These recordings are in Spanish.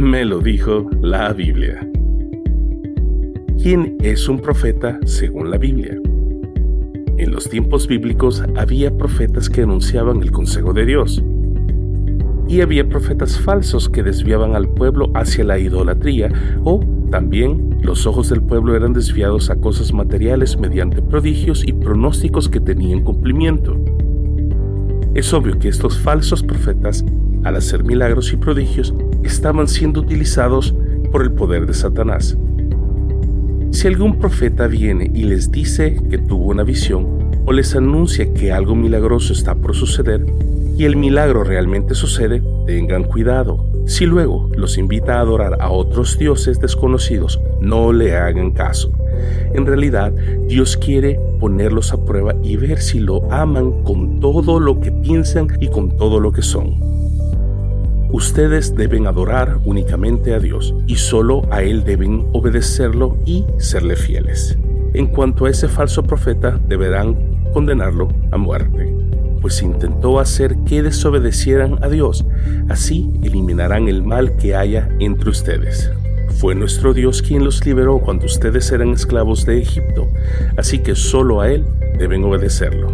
Me lo dijo la Biblia. ¿Quién es un profeta según la Biblia? En los tiempos bíblicos había profetas que anunciaban el consejo de Dios. Y había profetas falsos que desviaban al pueblo hacia la idolatría o también los ojos del pueblo eran desviados a cosas materiales mediante prodigios y pronósticos que tenían cumplimiento. Es obvio que estos falsos profetas, al hacer milagros y prodigios, estaban siendo utilizados por el poder de Satanás. Si algún profeta viene y les dice que tuvo una visión o les anuncia que algo milagroso está por suceder y el milagro realmente sucede, tengan cuidado. Si luego los invita a adorar a otros dioses desconocidos, no le hagan caso. En realidad, Dios quiere ponerlos a prueba y ver si lo aman con todo lo que piensan y con todo lo que son. Ustedes deben adorar únicamente a Dios y solo a Él deben obedecerlo y serle fieles. En cuanto a ese falso profeta, deberán condenarlo a muerte, pues intentó hacer que desobedecieran a Dios. Así eliminarán el mal que haya entre ustedes. Fue nuestro Dios quien los liberó cuando ustedes eran esclavos de Egipto, así que solo a Él deben obedecerlo.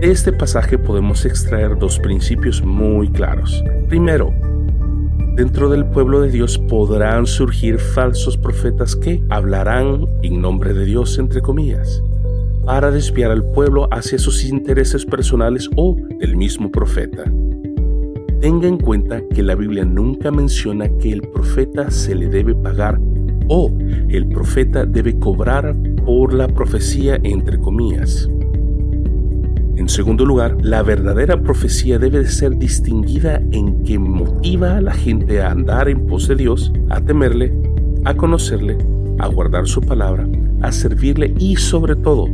De este pasaje podemos extraer dos principios muy claros. Primero, dentro del pueblo de Dios podrán surgir falsos profetas que hablarán en nombre de Dios, entre comillas, para desviar al pueblo hacia sus intereses personales o del mismo profeta. Tenga en cuenta que la Biblia nunca menciona que el profeta se le debe pagar o el profeta debe cobrar por la profecía entre comillas. En segundo lugar, la verdadera profecía debe de ser distinguida en que motiva a la gente a andar en pos de Dios, a temerle, a conocerle, a guardar su palabra, a servirle y sobre todo,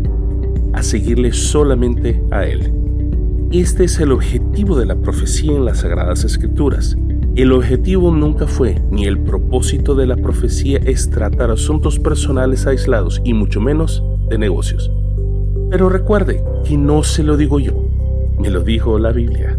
a seguirle solamente a Él. Este es el objetivo de la profecía en las Sagradas Escrituras. El objetivo nunca fue, ni el propósito de la profecía es tratar asuntos personales aislados y mucho menos de negocios. Pero recuerde que no se lo digo yo, me lo dijo la Biblia.